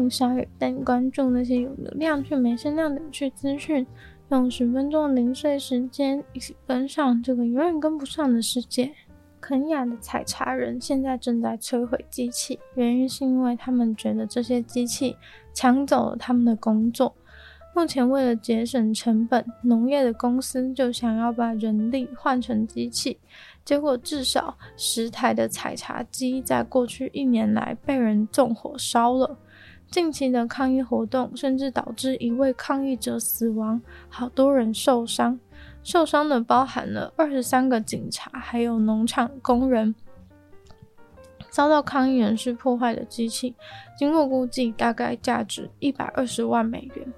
欢迎光临鲨语，带你关注那些有流量却没声量的有趣资讯，用十分钟的零碎时间，一起跟上这个永远跟不上的世界。肯亚的采茶人现在正在摧毁机器，原因是因为他们觉得这些机器抢走了他们的工作。目前为了节省成本，农业的公司就想要把人力换成机器，结果至少十台的采茶机在过去一年来被人纵火烧了。近期的抗议活动甚至导致一位抗议者死亡，好多人受伤。受伤的包含了二十三个警察，还有农场工人。遭到抗议人士破坏的机器，经过估计大概价值一百二十万美元。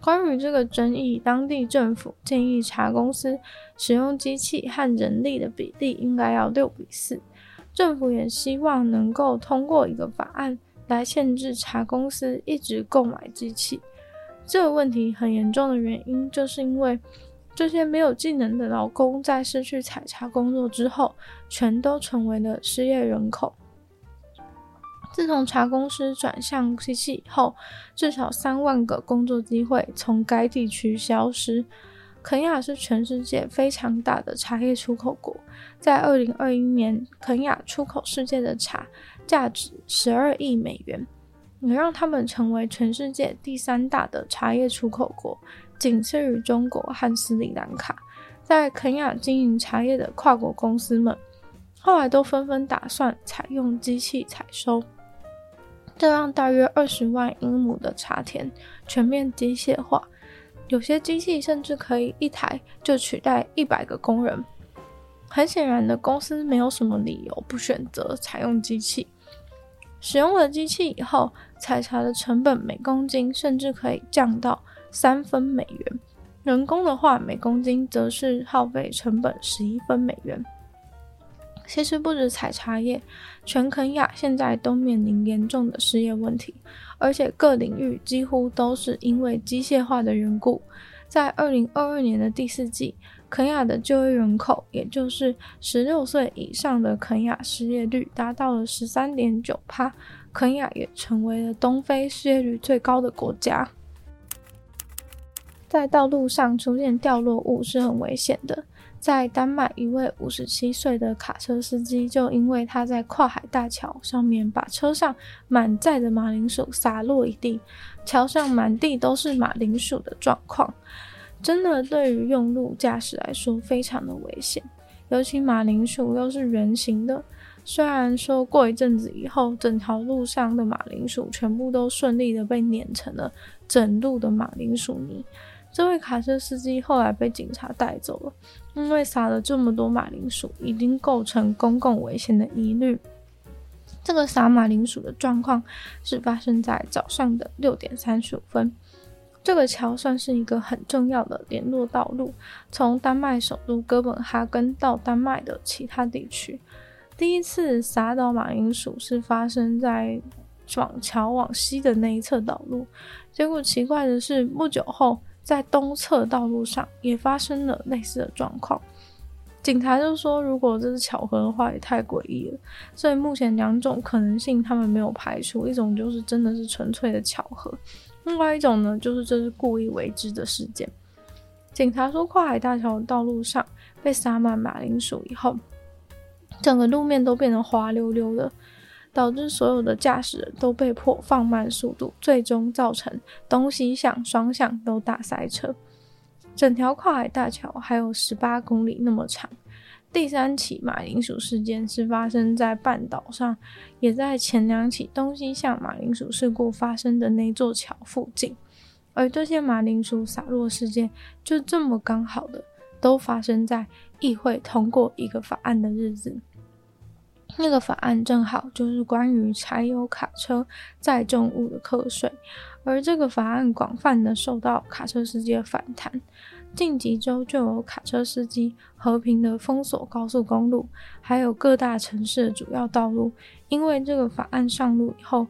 关于这个争议，当地政府建议茶公司使用机器和人力的比例应该要六比四。政府也希望能够通过一个法案。来限制茶公司一直购买机器，这个问题很严重的原因，就是因为这些没有技能的劳工在失去采茶工作之后，全都成为了失业人口。自从茶公司转向机器以后，至少三万个工作机会从该地区消失。肯亚是全世界非常大的茶叶出口国，在二零二一年，肯亚出口世界的茶价值十二亿美元，也让他们成为全世界第三大的茶叶出口国，仅次于中国和斯里兰卡。在肯亚经营茶叶的跨国公司们，后来都纷纷打算采用机器采收，这让大约二十万英亩的茶田全面机械化。有些机器甚至可以一台就取代一百个工人。很显然的，公司没有什么理由不选择采用机器。使用了机器以后，采茶的成本每公斤甚至可以降到三分美元。人工的话，每公斤则是耗费成本十一分美元。其实不止采茶业，全肯亚现在都面临严重的失业问题。而且各领域几乎都是因为机械化的缘故，在二零二二年的第四季，肯亚的就业人口，也就是十六岁以上的肯亚失业率达到了十三点九趴，肯亚也成为了东非失业率最高的国家。在道路上出现掉落物是很危险的。在丹麦，一位五十七岁的卡车司机就因为他在跨海大桥上面把车上满载的马铃薯洒落一地，桥上满地都是马铃薯的状况，真的对于用路驾驶来说非常的危险。尤其马铃薯又是圆形的，虽然说过一阵子以后，整条路上的马铃薯全部都顺利的被碾成了整路的马铃薯泥。这位卡车司机后来被警察带走了，因为撒了这么多马铃薯，已经构成公共危险的疑虑。这个撒马铃薯的状况是发生在早上的六点三十五分。这个桥算是一个很重要的联络道路，从丹麦首都哥本哈根到丹麦的其他地区。第一次撒倒马铃薯是发生在往桥往西的那一侧道路，结果奇怪的是，不久后。在东侧道路上也发生了类似的状况，警察就说，如果这是巧合的话，也太诡异了。所以目前两种可能性他们没有排除，一种就是真的是纯粹的巧合，另外一种呢就是这是故意为之的事件。警察说，跨海大桥的道路上被撒满马铃薯以后，整个路面都变得滑溜溜的。导致所有的驾驶人都被迫放慢速度，最终造成东西向双向都大塞车。整条跨海大桥还有十八公里那么长。第三起马铃薯事件是发生在半岛上，也在前两起东西向马铃薯事故发生的那座桥附近。而这些马铃薯洒落事件就这么刚好的都发生在议会通过一个法案的日子。那个法案正好就是关于柴油卡车载重物的课税，而这个法案广泛的受到卡车司机的反弹。近几周就有卡车司机和平的封锁高速公路，还有各大城市的主要道路，因为这个法案上路以后，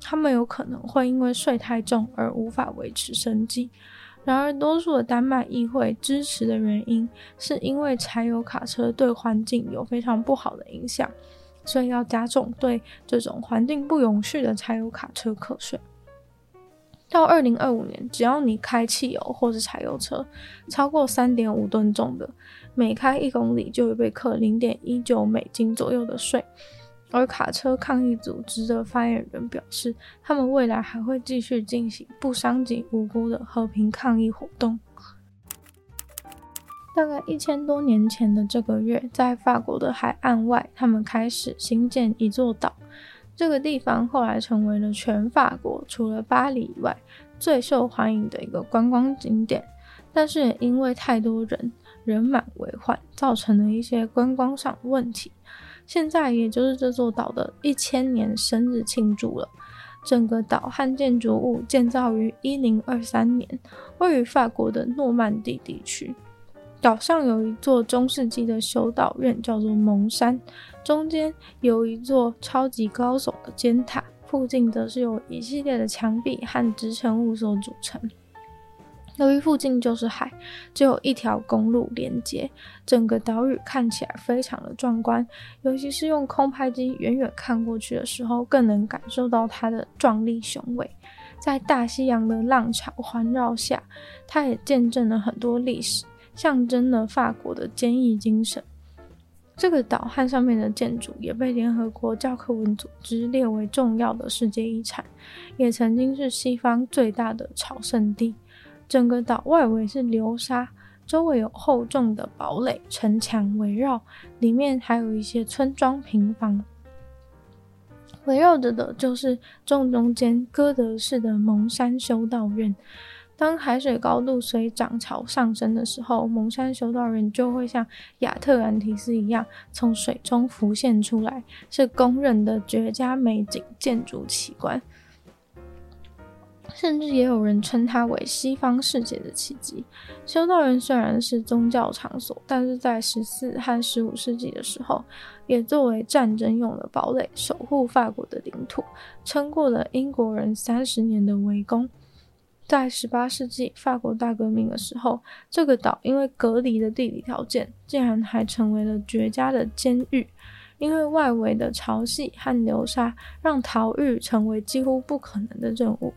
他们有可能会因为税太重而无法维持生计。然而，多数的丹麦议会支持的原因，是因为柴油卡车对环境有非常不好的影响，所以要加重对这种环境不永续的柴油卡车课税。到二零二五年，只要你开汽油或是柴油车，超过三点五吨重的，每开一公里就会被扣零点一九美金左右的税。而卡车抗议组织的发言人表示，他们未来还会继续进行不伤及无辜的和平抗议活动。大概一千多年前的这个月，在法国的海岸外，他们开始兴建一座岛。这个地方后来成为了全法国除了巴黎以外最受欢迎的一个观光景点。但是也因为太多人，人满为患，造成了一些观光上的问题。现在也就是这座岛的一千年生日庆祝了。整个岛和建筑物建造于一零二三年，位于法国的诺曼底地区。岛上有一座中世纪的修道院，叫做蒙山。中间有一座超级高耸的尖塔，附近则是由一系列的墙壁和支撑物所组成。由于附近就是海，只有一条公路连接，整个岛屿看起来非常的壮观。尤其是用空拍机远远看过去的时候，更能感受到它的壮丽雄伟。在大西洋的浪潮环绕下，它也见证了很多历史，象征了法国的坚毅精神。这个岛和上面的建筑也被联合国教科文组织列为重要的世界遗产，也曾经是西方最大的朝圣地。整个岛外围是流沙，周围有厚重的堡垒城墙围绕，里面还有一些村庄平房。围绕着的就是正中间哥德式的蒙山修道院。当海水高度随涨潮上升的时候，蒙山修道人就会像亚特兰提斯一样从水中浮现出来，是公认的绝佳美景建筑奇观。甚至也有人称它为西方世界的奇迹。修道院虽然是宗教场所，但是在十四和十五世纪的时候，也作为战争用的堡垒，守护法国的领土，撑过了英国人三十年的围攻。在十八世纪法国大革命的时候，这个岛因为隔离的地理条件，竟然还成为了绝佳的监狱，因为外围的潮汐和流沙，让逃狱成为几乎不可能的任务。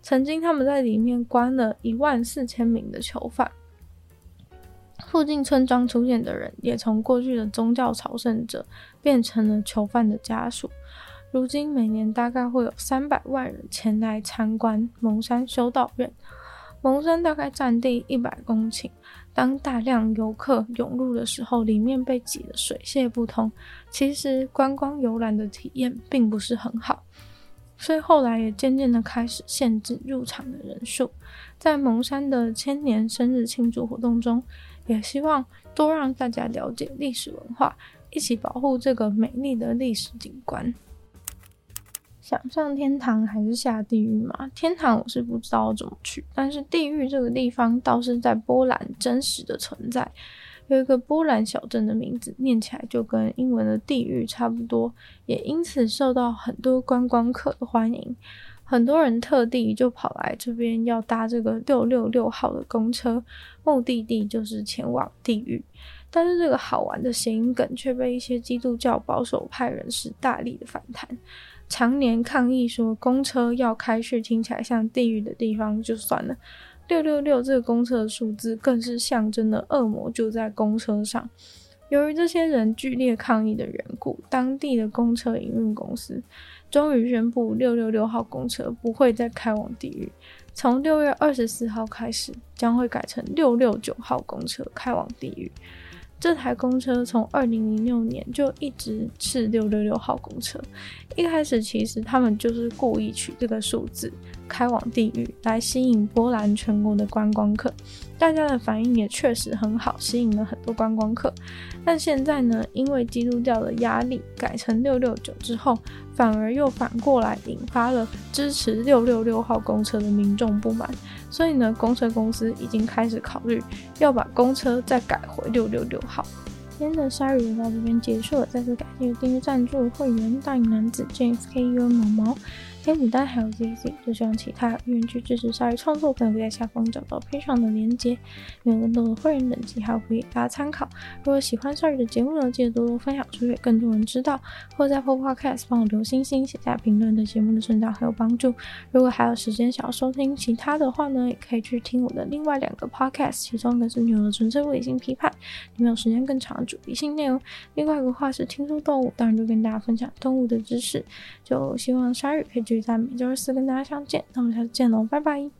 曾经，他们在里面关了一万四千名的囚犯。附近村庄出现的人，也从过去的宗教朝圣者变成了囚犯的家属。如今，每年大概会有三百万人前来参观蒙山修道院。蒙山大概占地一百公顷，当大量游客涌入的时候，里面被挤得水泄不通。其实，观光游览的体验并不是很好。所以后来也渐渐的开始限制入场的人数，在蒙山的千年生日庆祝活动中，也希望多让大家了解历史文化，一起保护这个美丽的历史景观。想上天堂还是下地狱嘛？天堂我是不知道怎么去，但是地狱这个地方倒是在波兰真实的存在。有一个波兰小镇的名字，念起来就跟英文的地狱差不多，也因此受到很多观光客的欢迎。很多人特地就跑来这边要搭这个六六六号的公车，目的地就是前往地狱。但是这个好玩的谐音梗却被一些基督教保守派人士大力的反弹，常年抗议说公车要开去听起来像地狱的地方就算了。六六六这个公车的数字更是象征了恶魔就在公车上。由于这些人剧烈抗议的缘故，当地的公车营运公司终于宣布六六六号公车不会再开往地狱，从六月二十四号开始将会改成六六九号公车开往地狱。这台公车从二零零六年就一直是六六六号公车。一开始其实他们就是故意取这个数字，开往地狱来吸引波兰全国的观光客。大家的反应也确实很好，吸引了很多观光客。但现在呢，因为基督教的压力，改成六六九之后，反而又反过来引发了支持六六六号公车的民众不满。所以呢，公车公司已经开始考虑要把公车再改回六六六号。今天的鲨语就到这边结束了，再次感谢订阅赞助会员大影男子 jsku 毛毛。黑牡丹还有 ZZ，就像其他愿意去支持鲨鱼创作朋友可以在下方找到配上的链接，有更多的会员等级还有可以给大家参考。如果喜欢鲨鱼的节目呢，记得多多分享出去，更多人知道。或者在 Podcast 帮我留星星、写下评论，对节目的成长很有帮助。如果还有时间想要收听其他的话呢，也可以去听我的另外两个 Podcast，其中一个是《女友的纯粹物理性批判》，里面有时间更长的主题性内容；另外一个话是听说动物，当然就跟大家分享动物的知识。就希望鲨鱼可以。就在每周四跟大家相见，那我们下次见喽，拜拜。